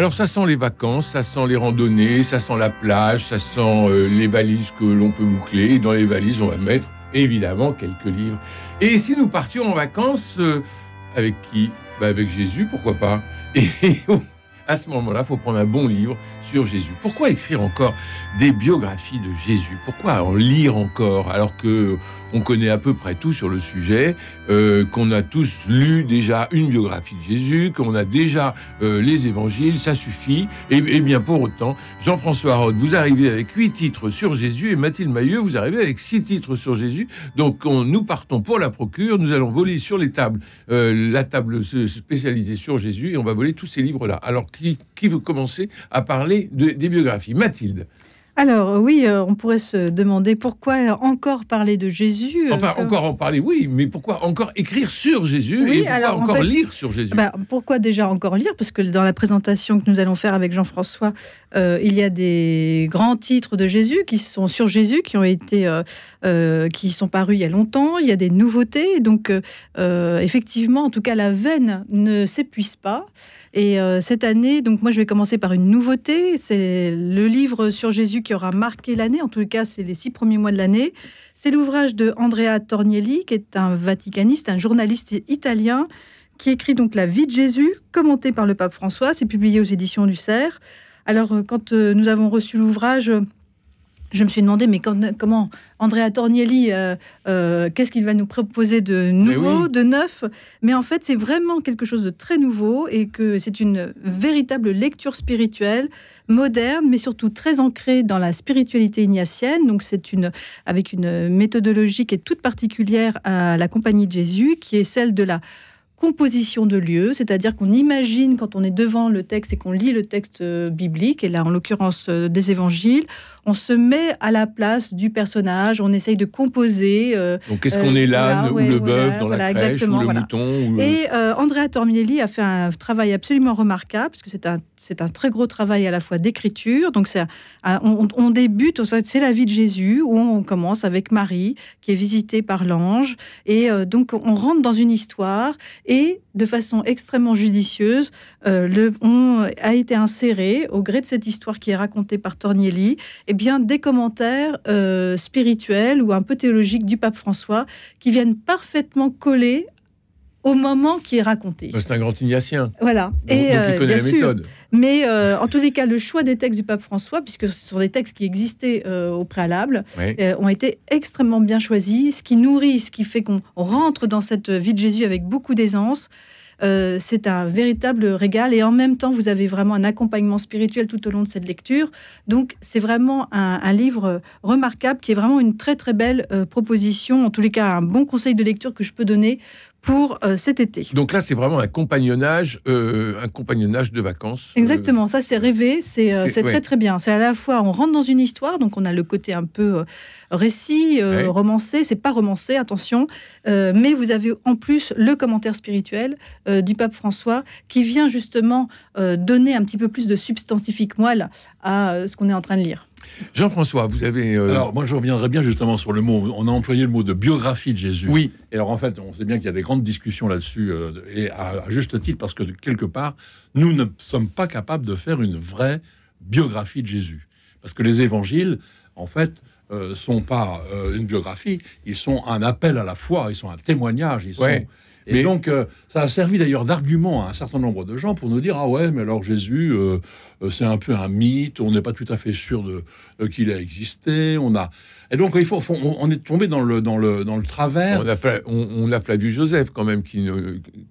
Alors ça sent les vacances, ça sent les randonnées, ça sent la plage, ça sent euh, les valises que l'on peut boucler. Dans les valises, on va mettre évidemment quelques livres. Et si nous partions en vacances, euh, avec qui? Bah, Avec Jésus, pourquoi pas? à ce moment-là, il faut prendre un bon livre sur Jésus. Pourquoi écrire encore des biographies de Jésus? Pourquoi en lire encore alors que on connaît à peu près tout sur le sujet, euh, qu'on a tous lu déjà une biographie de Jésus, qu'on a déjà euh, les évangiles, ça suffit? Et, bien pour autant, Jean-François Roth, vous arrivez avec huit titres sur Jésus et Mathilde Mailleux, vous arrivez avec six titres sur Jésus. Donc nous partons pour la procure, nous allons voler sur les tables, euh, la table spécialisée sur Jésus et on va voler tous ces livres-là. Alors qui, qui veut commencer à parler de, des biographies Mathilde alors oui, euh, on pourrait se demander pourquoi encore parler de Jésus. Euh, enfin, encore en parler, oui, mais pourquoi encore écrire sur Jésus et pourquoi encore lire sur Jésus? bah, Pourquoi déjà encore lire? Parce que dans la présentation que nous allons faire avec Jean-François, euh, il y a des grands titres de Jésus qui sont sur Jésus, qui ont été, qui sont parus il y a longtemps. Il y a des nouveautés, donc effectivement, en tout cas, la veine ne s'épuise pas. Et euh, cette année, donc moi je vais commencer par une nouveauté. C'est le livre sur Jésus qui aura marqué l'année. En tout cas, c'est les six premiers mois de l'année. C'est l'ouvrage de Andrea Tornielli, qui est un vaticaniste, un journaliste italien, qui écrit donc La vie de Jésus, commentée par le pape François. C'est publié aux éditions du Cerf. Alors, euh, quand euh, nous avons reçu l'ouvrage, je me suis demandé, mais comment Andrea Tornielli, euh, euh, qu'est-ce qu'il va nous proposer de nouveau, de neuf? Mais en fait, c'est vraiment quelque chose de très nouveau et que c'est une véritable lecture spirituelle, moderne, mais surtout très ancrée dans la spiritualité ignatienne. Donc, c'est une avec une méthodologie qui est toute particulière à la Compagnie de Jésus, qui est celle de la composition de lieux, c'est-à-dire qu'on imagine quand on est devant le texte et qu'on lit le texte euh, biblique, et là en l'occurrence des évangiles, on se met à la place du personnage, on essaye de composer. Euh, Donc, qu'est-ce qu'on est l'âne euh, ou le bœuf dans la crèche ou le mouton Et euh, Andrea Torminelli a fait un travail absolument remarquable, parce que c'est un, c'est un très gros travail à la fois d'écriture. Donc, c'est on, débute, c'est la vie de Jésus, où on commence avec Marie, qui est visitée par l'ange. Et donc, on rentre dans une histoire, et de façon extrêmement judicieuse, le, on a été inséré, au gré de cette histoire qui est racontée par Tornielli, eh bien, des commentaires euh, spirituels ou un peu théologiques du pape François qui viennent parfaitement coller au moment qui est raconté. Bah, c'est un grand ignatien. Voilà. et euh, bien sûr. Mais euh, en tous les cas, le choix des textes du pape François, puisque ce sont des textes qui existaient au préalable, ont été extrêmement bien choisis, ce qui nourrit, ce qui fait qu'on rentre dans cette vie de Jésus avec beaucoup d'aisance. Euh, c'est un véritable régal et en même temps, vous avez vraiment un accompagnement spirituel tout au long de cette lecture. Donc, c'est vraiment un, livre remarquable qui est vraiment une très très belle euh, proposition, en tous les cas un bon conseil de lecture que je peux donner pour euh, cet été. Donc là, c'est vraiment un compagnonnage, un compagnonnage de vacances. Exactement, ça c'est rêvé, c'est très très bien. C'est à la fois, on rentre dans une histoire, donc on a le côté un peu récit, romancé, c'est pas romancé, attention, mais vous avez en plus le commentaire spirituel euh, du pape François, qui vient justement euh, donner un petit peu plus de substantifique moelle à euh, ce qu'on est en train de lire. Jean-François, vous avez. Alors, moi, je reviendrai bien justement sur le mot. On a employé le mot de biographie de Jésus. Oui. Et alors, en fait, on sait bien qu'il y a des grandes discussions là-dessus, et à, juste titre, parce que quelque part, nous ne sommes pas capables de faire une vraie biographie de Jésus. Parce que les évangiles, en fait, ne sont pas une biographie, ils sont un appel à la foi, ils sont un témoignage, ils sont. Et donc, euh, ça a servi d'ailleurs d'argument à un certain nombre de gens pour nous dire Ah ouais, mais alors Jésus, euh, euh, c'est un peu un mythe, on n'est pas tout à fait sûr de, qu'il a existé. On a... Et donc, il faut, on, est tombé dans le, dans le, dans le travers. On a, Flavius Joseph, quand même, qui,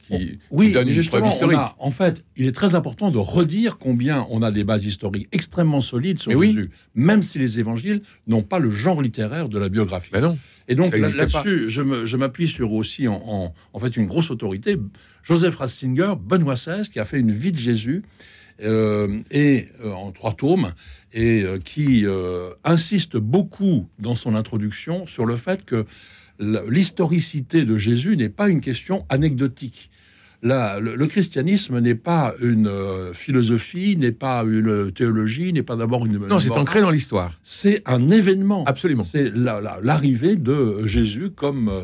qui, oui, donne une preuve historique. en fait, il est très important de redire combien on a des bases historiques extrêmement solides sur Jésus, même si les évangiles n'ont pas le genre littéraire de la biographie. Ben non. Et donc là-dessus, je m'appuie sur aussi en, en, fait une grosse autorité, Joseph Ratzinger, Benoît XVI, qui a fait une vie de Jésus euh, et euh, en trois tomes, et euh, qui euh, insiste beaucoup dans son introduction sur le fait que l'historicité de Jésus n'est pas une question anecdotique. La- le, le christianisme n'est pas une euh, philosophie, n'est pas une théologie, n'est pas d'abord une. Non, c'est ancré dans l'histoire. C'est un événement. Absolument. C'est la- la- l'arrivée de Jésus comme euh, euh,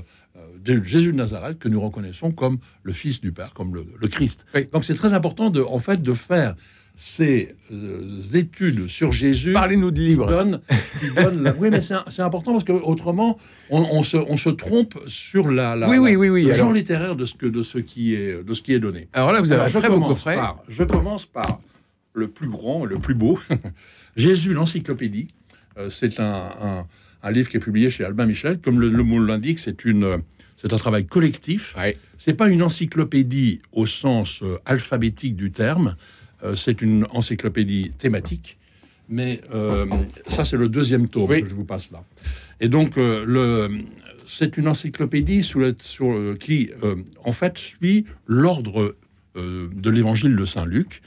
de Jésus de Nazareth que nous reconnaissons comme le Fils du Père, comme le, le Christ. Oui. Donc c'est très important de, en fait, de faire ces euh, études sur Jésus. Parlez-nous de qui livre. qui donnent la- Oui, mais c'est important parce que autrement, on, on se, on se trompe sur la, la- Oui, oui, oui, oui. le Alors, genre littéraire de ce que de ce qui est de ce qui est donné. alors là, vous avez Alors, un je très beau commence coffret. par- je commence par le plus grand, le plus beau, Jésus l'encyclopédie. Euh, c'est un, un- un livre qui est publié chez Albin Michel. Comme le, le mot l'indique, c'est une, c'est un travail collectif. Ouais. C'est pas une encyclopédie au sens euh, alphabétique du terme. Euh, c'est une encyclopédie thématique. Mais euh, ça, c'est le deuxième tome Oui. que je vous passe là. Et donc, le, c'est une encyclopédie sous la- sur, qui, en fait, suit l'ordre de l'évangile de Saint Luc.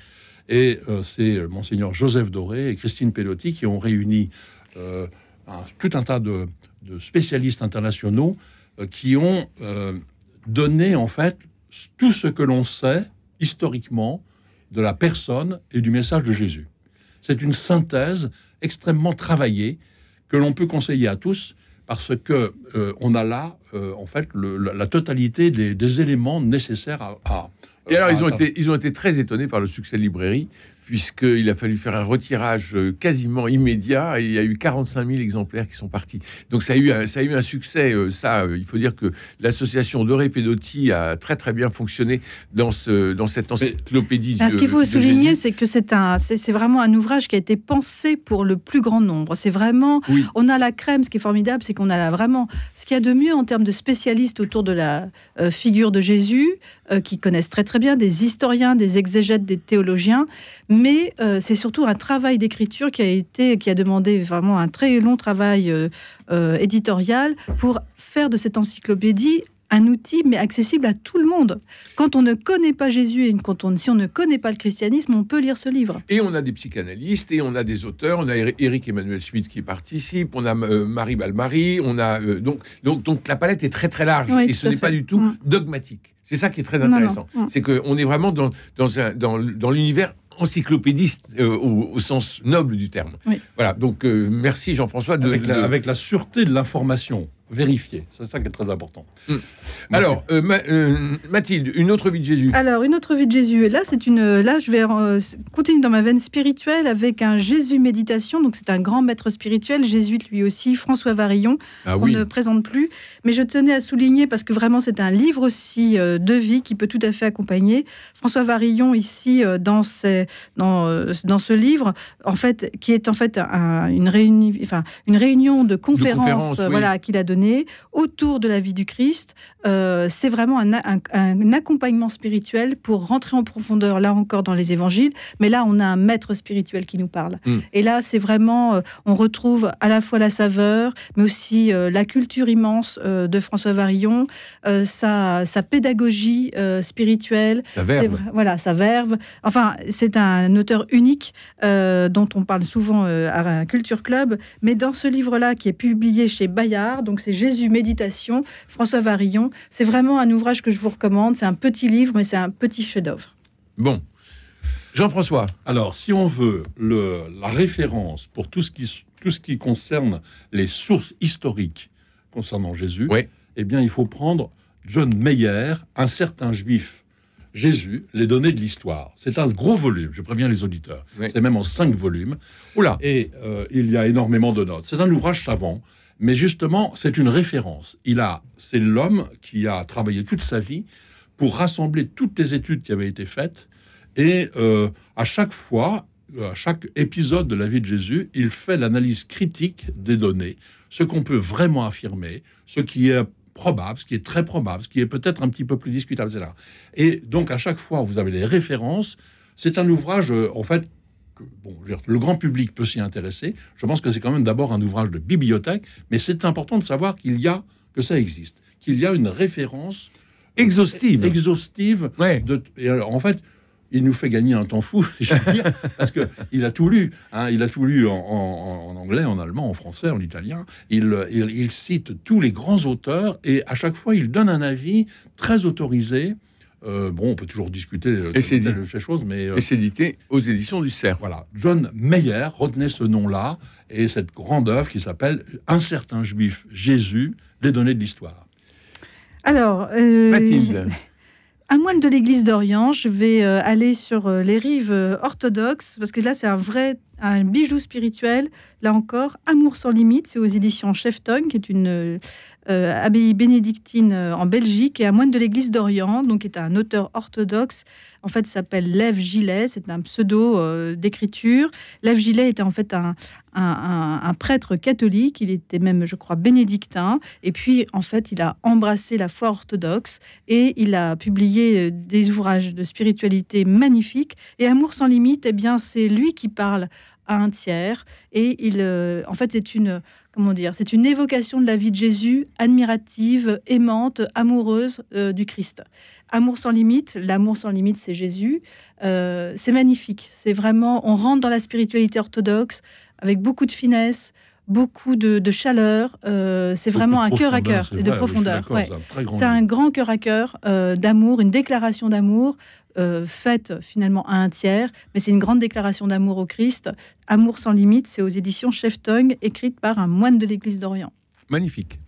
Et c'est Monseigneur Joseph Doré et Christine Pelotti qui ont réuni un- tout un tas de, de spécialistes internationaux qui ont euh, donné, en fait, tout ce que l'on sait historiquement de la personne et du message de Jésus. C'est une synthèse extrêmement travaillée que l'on peut conseiller à tous parce que euh, on a là, euh, en fait, le- la, la totalité des, des éléments nécessaires à. à- Et alors, à- ils ont, à- été, ils ont été très étonnés par le succès de librairie, puisqu'il a fallu faire un retirage euh, quasiment immédiat, et il y a eu 45 000 exemplaires qui sont partis. Donc, ça a eu un, ça a eu un succès. euh, ça, euh, il faut dire que l'association Doré Pedotti a très, très bien fonctionné dans, ce, dans cette encyclopédie. Ah, ce qu'il faut souligner, c'est que c'est un, c'est c'est vraiment un ouvrage qui a été pensé pour le plus grand nombre. C'est vraiment, Oui. on a la crème. Ce qui est formidable, c'est qu'on a là vraiment ce qu'il y a de mieux en termes de spécialistes autour de la euh, figure de Jésus, euh, qui connaissent très très bien, des historiens, des exégètes, des théologiens. Mais euh, c'est surtout un travail d'écriture qui a été, qui a demandé vraiment un très long travail euh, euh, éditorial pour faire de cette encyclopédie un outil, mais accessible à tout le monde. Quand on ne connaît pas Jésus et quand on, si on ne connaît pas le christianisme, on peut lire ce livre. Et on a des psychanalystes, et on a des auteurs, on a Eric Emmanuel Schmitt qui participe, on a euh, Marie Balmary, on a euh, donc, donc donc la palette est très très large Oui, et ce n'est pas du tout Mm. dogmatique. C'est ça qui est très intéressant. Mm. C'est qu'on est vraiment dans dans un dans, dans l'univers encyclopédiste euh, au, au sens noble du terme. Oui. Voilà. Donc euh, merci Jean-François de, avec, la, de- avec la sûreté de l'information vérifiée. C'est ça qui est très important. Mm. Alors euh, Ma- euh, Mathilde, une autre vie de Jésus. Alors, une autre vie de Jésus. Et là, c'est une. Là, je vais euh, continuer dans ma veine spirituelle avec un Jésus méditation. Donc, c'est un grand maître spirituel, jésuite lui aussi, François Varillon, Ah qu'on oui. ne présente plus. Mais je tenais à souligner parce que vraiment, c'est un livre aussi euh, de vie qui peut tout à fait accompagner. François Varillon, ici, euh, dans, ces- dans, euh, dans ce livre, en fait, qui est en fait un- une, réuni... enfin, une réunion de conférences, euh, oui. voilà, qu'il a donné autour de la vie du Christ. Euh, c'est vraiment un, un- un accompagnement spirituel pour rentrer en profondeur, là encore, dans les évangiles. Mais là, on a un maître spirituel qui nous parle. Mm. Et là, c'est vraiment, euh, on retrouve à la fois la saveur, mais aussi euh, la culture immense de François Varillon, sa, sa pédagogie spirituelle, verbe. vrai- voilà, sa verve. Enfin, c'est un auteur unique dont on parle souvent à un Culture Club. Mais dans ce livre-là, qui est publié chez Bayard, donc c'est Jésus Méditation, François Varillon, c'est vraiment un ouvrage que je vous recommande. C'est un petit livre, mais c'est un petit chef-d'œuvre. Bon. Jean-François. Alors, si on veut le, la référence pour tout ce, qui, tout ce qui concerne les sources historiques concernant Jésus, eh bien, il faut prendre John Meyer, Un certain juif, Jésus, les données de l'histoire. C'est un gros volume, je préviens les auditeurs. C'est même en cinq volumes. Oula. Et euh, il y a énormément de notes. C'est un ouvrage savant, mais justement, c'est une référence. Il a, c'est l'homme qui a travaillé toute sa vie pour rassembler toutes les études qui avaient été faites. Et euh, à chaque fois, euh, à chaque épisode de la vie de Jésus, il fait l'analyse critique des données, ce qu'on peut vraiment affirmer, ce qui est probable, ce qui est très probable, ce qui est peut-être un petit peu plus discutable, etc. Et donc, à chaque fois, vous avez les références. C'est un ouvrage, euh, en fait, que, bon, dire, le grand public peut s'y intéresser. Je pense que c'est quand même d'abord un ouvrage de bibliothèque, mais c'est important de savoir qu'il y a, que ça existe, qu'il y a une référence Exhaustive. exhaustive Ouais. de, et alors, en fait, il nous fait gagner un temps fou, je veux dire, parce qu'il a tout lu. Hein, il a tout lu en, en- en anglais, en allemand, en français, en italien. Il, il- il cite tous les grands auteurs et à chaque fois, il donne un avis très autorisé. Euh, bon, on peut toujours discuter euh, de Et c'est telle ou telle chose, mais euh, Et c'est édité aux éditions du Cerf. voilà, John Mayer, retenez ce nom-là, et cette grande œuvre qui s'appelle Un certain juif, Jésus, les données de l'histoire. Alors, euh, Mathilde. un moine de l'Église d'Orient, je vais euh, aller sur euh, les rives euh, orthodoxes, parce que là, c'est un vrai un bijou spirituel. Là encore, Amour sans limite, c'est aux éditions Chefton, qui est une euh, abbaye bénédictine euh, en Belgique, et un moine de l'Église d'Orient, donc est un auteur orthodoxe. En fait, s'appelle Lev Gillet, c'est un pseudo euh, d'écriture. Lev Gillet était en fait un, un- un- prêtre catholique, il était même, je crois, bénédictin, et puis en fait, il a embrassé la foi orthodoxe et il a publié des ouvrages de spiritualité magnifiques. Et Amour sans limite, eh bien, c'est lui qui parle à un tiers. Et il, euh, en fait, c'est une, comment dire, c'est une évocation de la vie de Jésus, admirative, aimante, amoureuse euh, du Christ. Amour sans limite, l'amour sans limite, c'est Jésus. Euh, c'est magnifique. C'est vraiment, on rentre dans la spiritualité orthodoxe avec beaucoup de finesse, beaucoup de, de chaleur. Euh, c'est vraiment un cœur à cœur et de vrai, profondeur. ouais. c'est un grand un cœur à cœur euh, d'amour, une déclaration d'amour euh, faite finalement à un tiers, mais c'est une grande déclaration d'amour au Christ. Amour sans limite, c'est aux éditions Cheftung, écrite par un moine de l'Église d'Orient. Magnifique.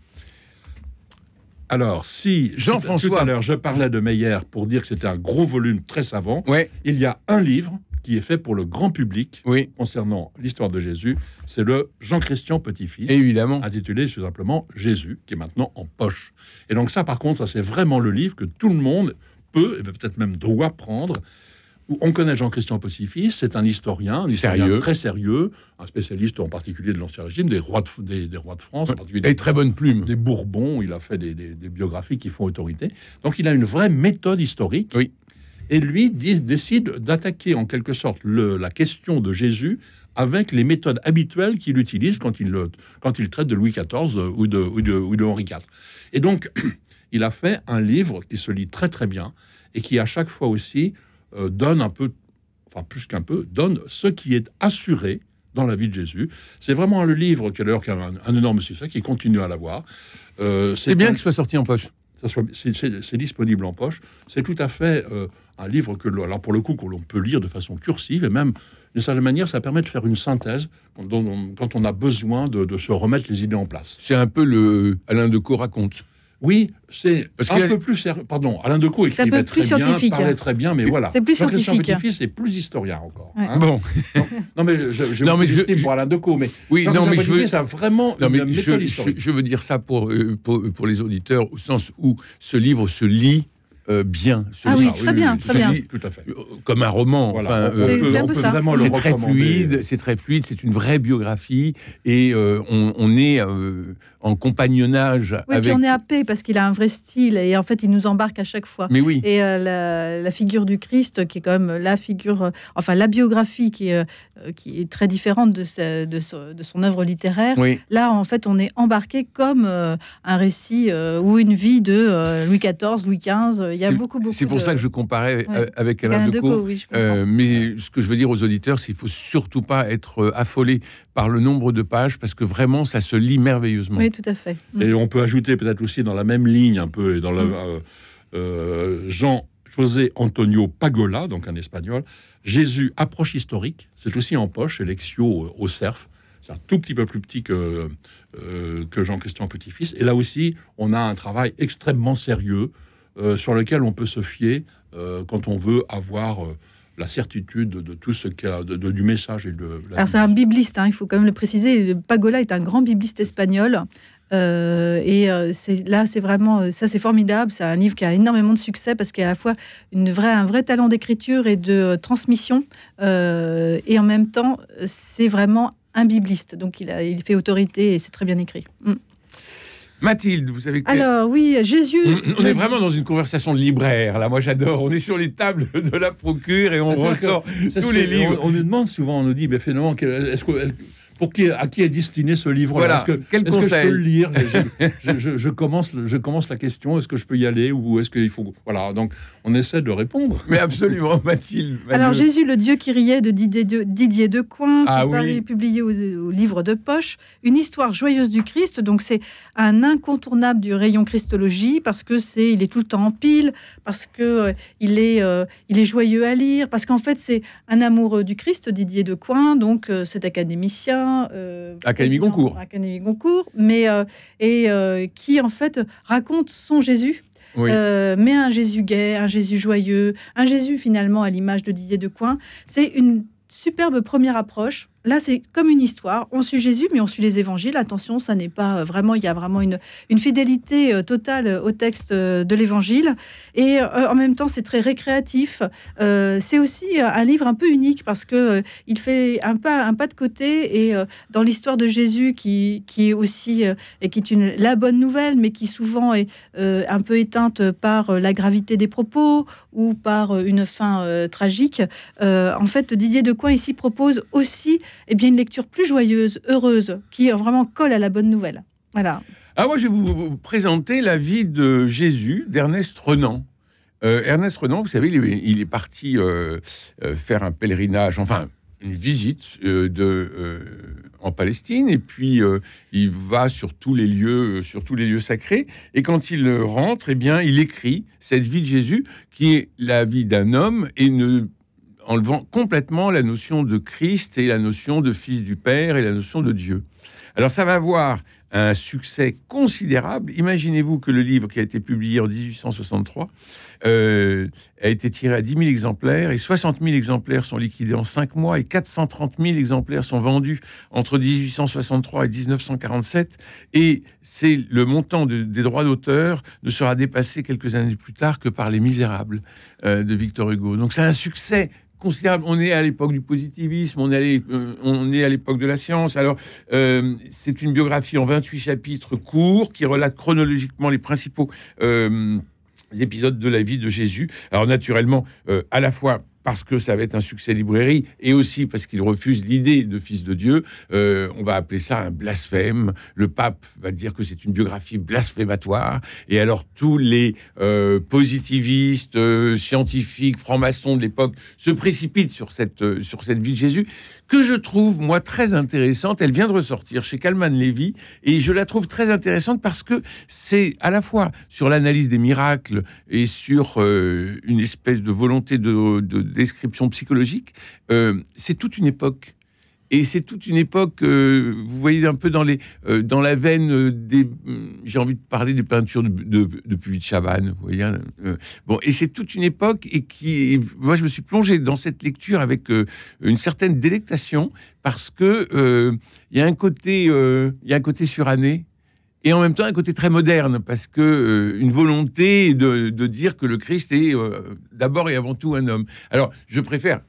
Alors, si Jean-François. tout à l'heure je parlais de Meyer pour dire que c'était un gros volume très savant, Ouais, il y a un livre qui est fait pour le grand public oui, concernant l'histoire de Jésus, c'est le Jean-Christian Petit-Fils, évidemment. intitulé tout simplement Jésus, qui est maintenant en poche. Et donc ça, par contre, ça c'est vraiment le livre que tout le monde peut, et peut-être même doit prendre. On connaît Jean-Christian Petit-Fils, c'est un historien, un historien Sérieux. très sérieux, un spécialiste en particulier de l'Ancien Régime, des rois de, des, des rois de France, en particulier Et très bonne plume. des Bourbons, il a fait des, des- des biographies qui font autorité. Donc il a une vraie méthode historique. Oui. Et lui dit- décide d'attaquer en quelque sorte le- la question de Jésus avec les méthodes habituelles qu'il utilise quand il, le- quand il traite de Louis XIV ou de, ou de, ou de Henri IV. Et donc, il a fait un livre qui se lit très très bien et qui à chaque fois aussi euh, donne un peu, enfin plus qu'un peu, donne ce qui est assuré dans la vie de Jésus. C'est vraiment le livre qui, d'ailleurs, a un, un énorme succès, qui continue à l'avoir. Euh, C'est bien un- que ce soit sorti en poche. C'est- disponible en poche. C'est tout à fait euh, un livre que, alors pour le coup, que l'on peut lire de façon cursive et même d'une certaine manière, ça permet de faire une synthèse quand on, a besoin de, de se remettre les idées en place. C'est un peu le Alain Decaux raconte. Oui, c'est un peu plus sérieux. Pardon, Alain Decaux C'est un écrivait très bien, scientifique. parlait très bien, mais voilà. C'est plus scientifique. Petit-Fils, c'est plus historien encore. Ouais. hein. Bon, Non, mais je, je Non, mais je- je- pour Alain Decaux, mais oui, non, mais je veux, Petit-Fils a vraiment non, une mais je, veux dire ça pour, euh, pour, pour les auditeurs, au sens où ce livre se lit euh, bien. Ah oui, très bien, très bien. Tout à fait. euh, Comme un roman. Voilà, enfin, on, euh, C'est- un peu ça. vraiment le c'est très fluide, c'est très fluide, c'est une vraie biographie et euh, on, on est euh, en compagnonnage Oui, avec. puis on est happé parce qu'il a un vrai style et en fait, il nous embarque à chaque fois. Mais oui, Et euh, la, la figure du Christ, qui est quand même la figure, euh, enfin la biographie qui est, euh, qui est très différente de, sa- de, son- de son œuvre littéraire. oui. Là, en fait, on est embarqué comme euh, un récit euh, ou une vie de euh, Louis XIV, Louis XV. Y a beaucoup, beaucoup. C'est pour de- ça que je comparais Ouais. euh, avec Alain Alain Decaux. Decaux, oui, je comprends. Euh, mais ce que je veux dire aux auditeurs, c'est qu'il faut surtout pas être euh, affolé par le nombre de pages parce que vraiment, ça se lit merveilleusement. Oui, tout à fait. Mm. Et on peut ajouter peut-être aussi dans la même ligne un peu, et dans le, Mm. euh, euh, Jean José Antonio Pagola, donc un espagnol, Jésus approche historique, c'est aussi en poche, Lexio au Cerf. C'est un tout petit peu plus petit que, euh, que Jean-Christian Petit-Fils. Et là aussi, on a un travail extrêmement sérieux euh, sur lequel on peut se fier euh, quand on veut avoir euh, la certitude de, tout ce qu'il y a, de- du message et de la Alors c'est un bibliste, hein, il faut quand même le préciser. Pagola est un grand bibliste espagnol. Et là, c'est vraiment, ça c'est formidable. C'est un livre qui a énormément de succès parce qu'il y a à la fois une vraie, un vrai talent d'écriture et de transmission. Et en même temps, c'est vraiment un bibliste. Donc il, a, il fait autorité et c'est très bien écrit. Mm. Mathilde, vous savez que Alors oui, Jésus. on, on est vraiment dans une conversation de libraire. Là, moi, j'adore. On est sur les tables de la procure et on ressort tous les livres. On, on nous demande souvent, on nous dit, mais finalement, est-ce que, pour qui, à qui est destiné ce livre Voilà, Est-ce que, quel est-ce que je peux le lire je, je- je- je commence, je commence la question. Est-ce que je peux y aller ou est-ce qu'il faut Voilà. Donc, on essaie de répondre. Mais absolument, Mathilde. Alors. Jésus, le Dieu qui riait de Didier de, Didier Decoing, Ah oui. publié au, au livre de poche, une histoire joyeuse du Christ. Donc c'est un incontournable du rayon Christologie parce que c'est, il est tout le temps en pile, parce que euh, il est, euh, il est joyeux à lire, parce qu'en fait c'est un amoureux du Christ, Didier Decoing, donc euh, cet académicien, euh, Académie Goncourt. Académie Goncourt, mais euh, et euh, qui en fait raconte son Jésus. Oui. Euh, mais un Jésus gai, un Jésus joyeux, un Jésus finalement à l'image de Didier Decoing. C'est une superbe première approche. Là, c'est comme une histoire. On suit Jésus, mais on suit les évangiles. Attention, ça n'est pas euh, vraiment. Il y a vraiment une, une fidélité euh, totale euh, au texte de l'évangile. Et en même temps, c'est très récréatif. C'est aussi un livre un peu unique parce que euh, il fait un pas, un pas de côté. Et dans l'histoire de Jésus, qui, qui est aussi et qui est une, la bonne nouvelle, mais qui souvent est un peu éteinte par la gravité des propos ou par une fin tragique. En fait, Didier Decoing ici propose aussi eh bien, une lecture plus joyeuse, heureuse, qui vraiment colle à la bonne nouvelle. Voilà. Ah, moi, je vais vous, présenter la vie de Jésus d'Ernest Renan. Euh, Ernest Renan, vous savez, il est, parti euh, euh, faire un pèlerinage, enfin une visite de, en Palestine, et puis il va sur tous les lieux, sur tous les lieux sacrés. Et quand il rentre, eh bien, il écrit cette vie de Jésus, qui est la vie d'un homme, et ne enlevant complètement la notion de Christ et la notion de Fils du Père et la notion de Dieu. Alors ça va avoir un succès considérable. Imaginez-vous que le livre qui a été publié en 1863 euh, a été tiré à 10 000 exemplaires et 60 000 exemplaires sont liquidés en 5 mois et 430 000 exemplaires sont vendus entre 1863 et 1947 et c'est le montant de- des droits d'auteur ne sera dépassé quelques années plus tard que par Les Misérables euh, de Victor Hugo. Donc c'est un succès On est à l'époque du positivisme, on est euh, à l'époque de la science. Alors, euh, c'est une biographie en 28 chapitres courts qui relate chronologiquement les principaux euh, épisodes de la vie de Jésus. Alors, naturellement, à la fois parce que ça va être un succès librairie et aussi parce qu'il refuse l'idée de fils de Dieu, euh, on va appeler ça un blasphème. Le pape va dire que c'est une biographie blasphématoire. Et alors tous les euh, positivistes, euh, scientifiques, francs-maçons de l'époque se précipitent sur cette, sur cette vie de Jésus, que je trouve, moi, très intéressante. Elle vient de ressortir chez Kalman Levy, et je la trouve très intéressante parce que c'est à la fois sur l'analyse des miracles et sur euh, une espèce de volonté de, de description psychologique. Euh, c'est toute une époque. Et c'est toute une époque, euh, vous voyez un peu dans, les, euh, dans la veine euh, des... J'ai envie de parler des peintures de, de, de Puvis de Chavannes, vous voyez. hein, bon, et c'est toute une époque et qui... Moi, je me suis plongé dans cette lecture avec une certaine délectation parce que il y a un côté, il côté suranné et en même temps un côté très moderne parce que une volonté de, de dire que le Christ est d'abord et avant tout un homme. Alors, je préfère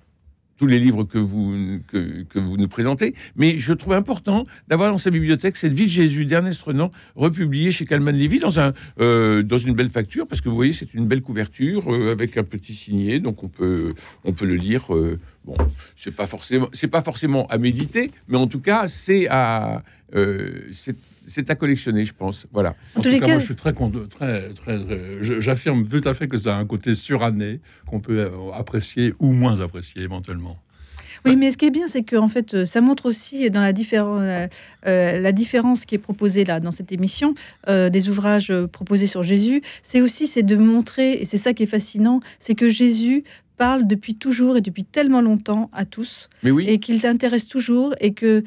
tous les livres que vous, que, vous nous présentez, mais je trouve important d'avoir dans sa bibliothèque cette vie de Jésus d'Ernest Renan, republiée chez Calman Levy dans, un, euh, dans une belle facture, parce que vous voyez, c'est une belle couverture euh, avec un petit signet, donc on peut, on peut le lire. euh, bon, c'est pas forcément, pas forcément à méditer, mais en tout cas, c'est à, c'est à collectionner, je pense. Voilà. En En tous tout les cas, cas- moi, je suis très, très, très, très- j'affirme tout à fait que ça a un côté suranné qu'on peut euh, apprécier ou moins apprécier éventuellement. Oui, mais ce qui est bien, c'est que en fait, euh, ça montre aussi dans la, différen- euh, la différence qui est proposée là dans cette émission euh, des ouvrages proposés sur Jésus. C'est aussi c'est de montrer, et c'est ça qui est fascinant, c'est que Jésus parle depuis toujours et depuis tellement longtemps à tous, Mais oui. et qu'il t'intéresse toujours, et que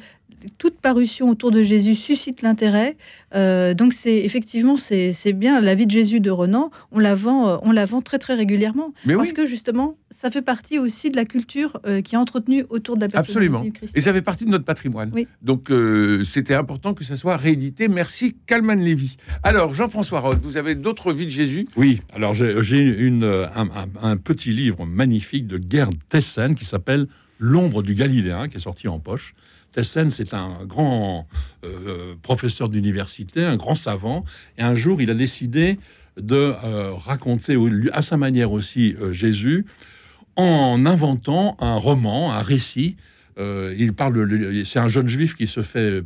toute parution autour de Jésus suscite l'intérêt. Euh, donc c'est effectivement c'est bien la vie de Jésus de Renan. On la vend, euh, on la vend très très régulièrement mais parce oui. que justement ça fait partie aussi de la culture euh, qui est entretenue autour de la personnalité Absolument. du Christ. Et ça fait partie de notre patrimoine. Oui. Donc, euh, c'était important que ça soit réédité. Merci, Calman Lévy. Alors, Jean-François Roth, vous avez d'autres vies de Jésus? Oui, alors j'ai une, un, un- un petit livre magnifique de Gerd Tessen qui s'appelle L'ombre du Galiléen, qui est sorti en poche. Tessen, c'est un grand euh, professeur d'université, un grand savant, et un jour, il a décidé de euh, raconter à sa manière aussi euh, Jésus en inventant un roman, un récit il parle. C'est un jeune juif qui se fait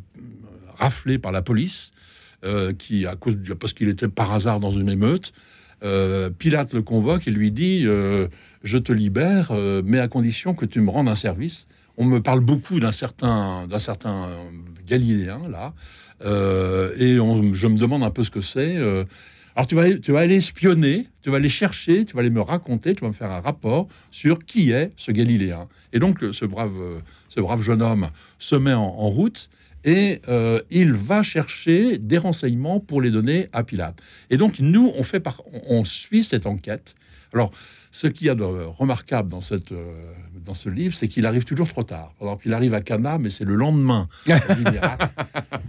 rafler par la police, qui à cause parce qu'il était par hasard dans une émeute. Pilate le convoque et lui dit Je te libère, mais à condition que tu me rendes un service. On me parle beaucoup d'un certain, d'un certain Galiléen là, et je me demande un peu ce que c'est. Alors tu vas, tu vas aller espionner, tu vas aller chercher, tu vas aller me raconter, tu vas me faire un rapport sur qui est ce Galiléen. Et donc ce brave, ce brave jeune homme se met en, route et euh, il va chercher des renseignements pour les donner à Pilate. Et donc nous, on, fait par, on suit cette enquête. Alors, ce qu'il y a de remarquable dans, cette, euh, dans ce livre, c'est qu'il arrive toujours trop tard. Alors, il arrive à Cana, mais c'est le lendemain du miracle.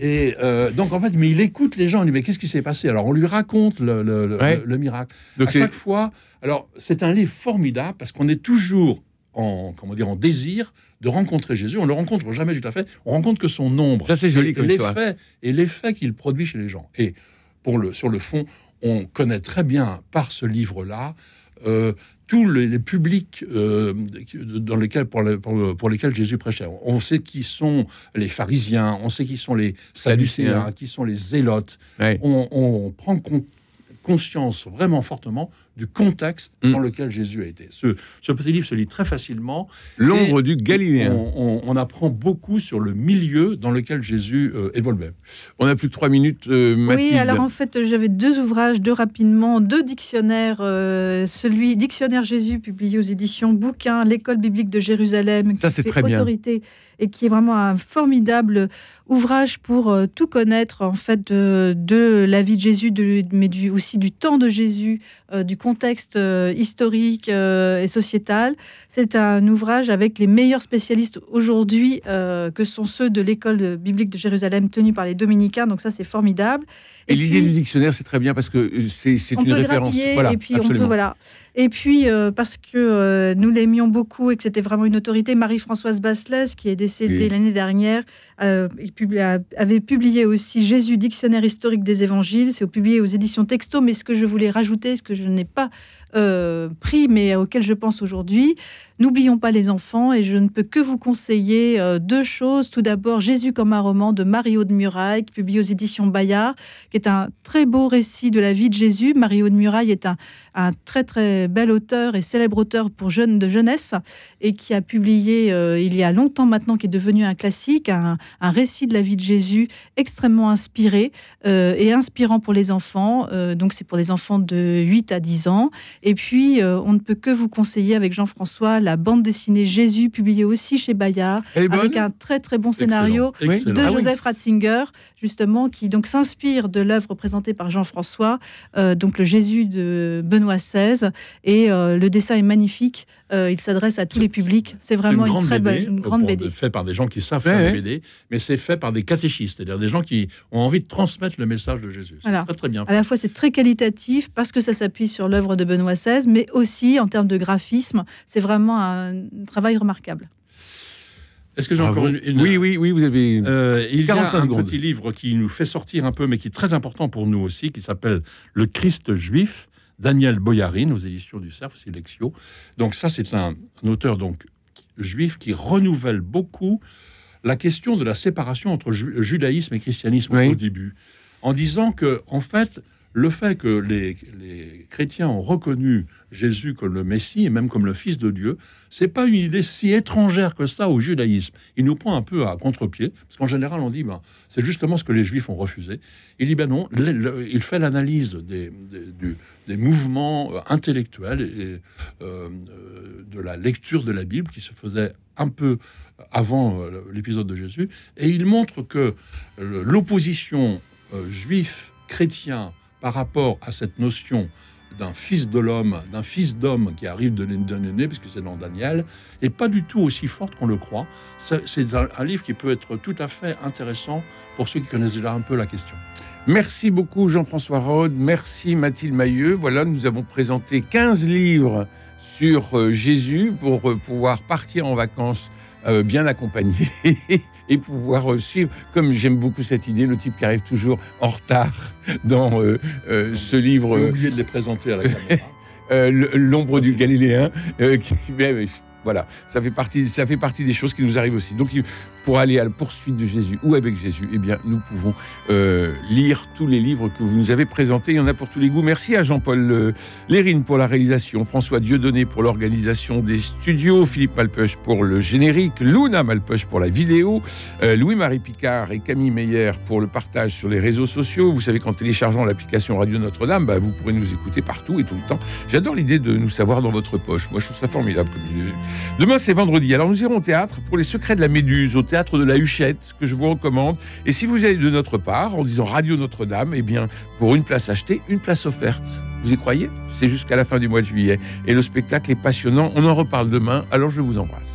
Et euh, donc, en fait, mais il écoute les gens. Il dit Mais qu'est-ce qui s'est passé? Alors, on lui raconte le, le, miracle. Donc, à chaque fois. Alors, c'est un livre formidable parce qu'on est toujours en, comment dire, en désir de rencontrer Jésus. On ne le rencontre jamais tout à fait. On rencontre que son nombre. Ça, c'est joli comme l'effet Et l'effet qu'il produit chez les gens. Et pour le, sur le fond, on connaît très bien par ce livre-là euh, tous les, publics euh, dans lesquels, pour, pour, lesquels Jésus prêchait. On sait qui sont les pharisiens, on sait qui sont les sadducéens, qui sont les zélotes. On, on, prend conscience vraiment fortement du contexte mm. dans lequel Jésus a été. Ce, ce, petit livre se lit très facilement. L'ombre du Galiléen. On, apprend beaucoup sur le milieu dans lequel Jésus euh, évoluait. On a plus de trois minutes, euh, Oui, alors en fait, j'avais deux ouvrages, deux rapidement, deux dictionnaires. Euh, celui Dictionnaire Jésus, publié aux éditions Bouquin, l'école biblique de Jérusalem. Ça, c'est très autorité, bien et qui est vraiment un formidable ouvrage pour euh, tout connaître en fait de, la vie de Jésus, de, mais du, aussi du temps de Jésus, euh, du contexte euh, historique et sociétal. C'est un ouvrage avec les meilleurs spécialistes aujourd'hui, que sont ceux de l'école biblique de Jérusalem tenue par les dominicains. Donc ça, c'est formidable. Et, l'idée du dictionnaire, c'est très bien parce que c'est une référence. Voilà, et puis on peut, voilà. Et puis, euh, parce que euh, nous l'aimions beaucoup et que c'était vraiment une autorité, Marie-Françoise Basselès, qui est décédée l'année dernière, euh, avait publié aussi Jésus, dictionnaire historique des évangiles. C'est publié aux éditions Texto, mais ce que je voulais rajouter, ce que je n'ai pas pris, mais auquel je pense aujourd'hui, N'oublions pas les enfants et je ne peux que vous conseiller euh, deux choses. Tout d'abord, Jésus comme un roman de Mario de Muraille, publié aux éditions Bayard, qui est un très beau récit de la vie de Jésus. Mario de Muraille est un, très très bel auteur et célèbre auteur pour jeunes de jeunesse et qui a publié euh, il y a longtemps maintenant, qui est devenu un classique, un, récit de la vie de Jésus extrêmement inspiré euh, et inspirant pour les enfants. donc c'est pour les enfants de 8 à 10 ans. Et puis, on ne peut que vous conseiller avec Jean-François la bande dessinée Jésus, publiée aussi chez Bayard, avec un très très bon scénario de ah Joseph Ratzinger, justement, qui donc s'inspire de l'œuvre présentée par Jean-François, euh, donc le Jésus de Benoît XVI, et euh, le dessin est magnifique. Euh, il s'adresse à tous les publics. C'est vraiment une, très BD, une grande BD. Fait par des gens qui savent faire des BD, mais c'est fait par des catéchistes, c'est-à-dire des gens qui ont envie de transmettre le message de Jésus. C'est très, très bien. À la fois, c'est très qualitatif parce que ça s'appuie sur l'œuvre de Benoît XVI, mais aussi en termes de graphisme, c'est vraiment un travail remarquable. Est-ce que j'ai encore une, Oui, oui, oui, vous avez. Euh, il y a un petit livre qui nous fait sortir un peu, mais qui est très important pour nous aussi, qui s'appelle Le Christ juif, Daniel Boyarin, aux éditions du Cerf Silexio. Donc ça, c'est un, auteur donc juif qui renouvelle beaucoup la question de la séparation entre judaïsme et christianisme au début, en disant que en fait le fait que les, chrétiens ont reconnu Jésus comme le Messie et même comme le Fils de Dieu, c'est pas une idée si étrangère que ça au judaïsme. Il nous prend un peu à contre-pied, parce qu'en général on dit ben, c'est justement ce que les Juifs ont refusé. Il dit ben non, il fait l'analyse des, mouvements euh, intellectuels et euh, de la lecture de la Bible qui se faisait un peu avant euh, l'épisode de Jésus, et il montre que l'opposition juif chrétien par rapport à cette notion d'un fils de l'homme, d'un fils d'homme qui arrive de l'aîné, puisque c'est dans Daniel, est pas du tout aussi forte qu'on le croit. C'est un, livre qui peut être tout à fait intéressant pour ceux qui connaissent déjà un peu la question. Merci beaucoup Jean-François Rode, merci Mathilde Mailleux. Voilà, nous avons présenté 15 livres sur euh, Jésus pour euh, pouvoir partir en vacances euh, bien accompagné et pouvoir suivre, comme j'aime beaucoup cette idée, le type qui arrive toujours en retard dans euh, euh, ce livre. J'ai oublié de les présenter à la caméra. L'ombre du Galiléen, qui, Voilà, ça fait partie, ça fait partie des choses qui nous arrivent aussi. Donc, pour aller à la poursuite de Jésus ou avec Jésus, eh bien, nous pouvons euh, lire tous les livres que vous nous avez présentés. Il y en a pour tous les goûts. Merci à Jean-Paul euh, Lérine pour la réalisation, François Dieudonné pour l'organisation des studios, Philippe Malpeuch pour le générique, Luna Malpeuch pour la vidéo, euh, Louis-Marie Picard et Camille Meyer pour le partage sur les réseaux sociaux. Vous savez qu'en téléchargeant l'application Radio Notre-Dame, bah, vous pourrez nous écouter partout et tout le temps. J'adore l'idée de nous savoir dans votre poche. Moi, je trouve ça formidable Demain, c'est vendredi. Alors, nous irons au théâtre pour les secrets de la Méduse, au théâtre de la Huchette, que je vous recommande. Et si vous allez de notre part, en disant Radio Notre-Dame, eh bien, pour une place achetée, une place offerte. Vous y croyez? C'est jusqu'à la fin du mois de juillet. Et le spectacle est passionnant. On en reparle demain. Alors, je vous embrasse.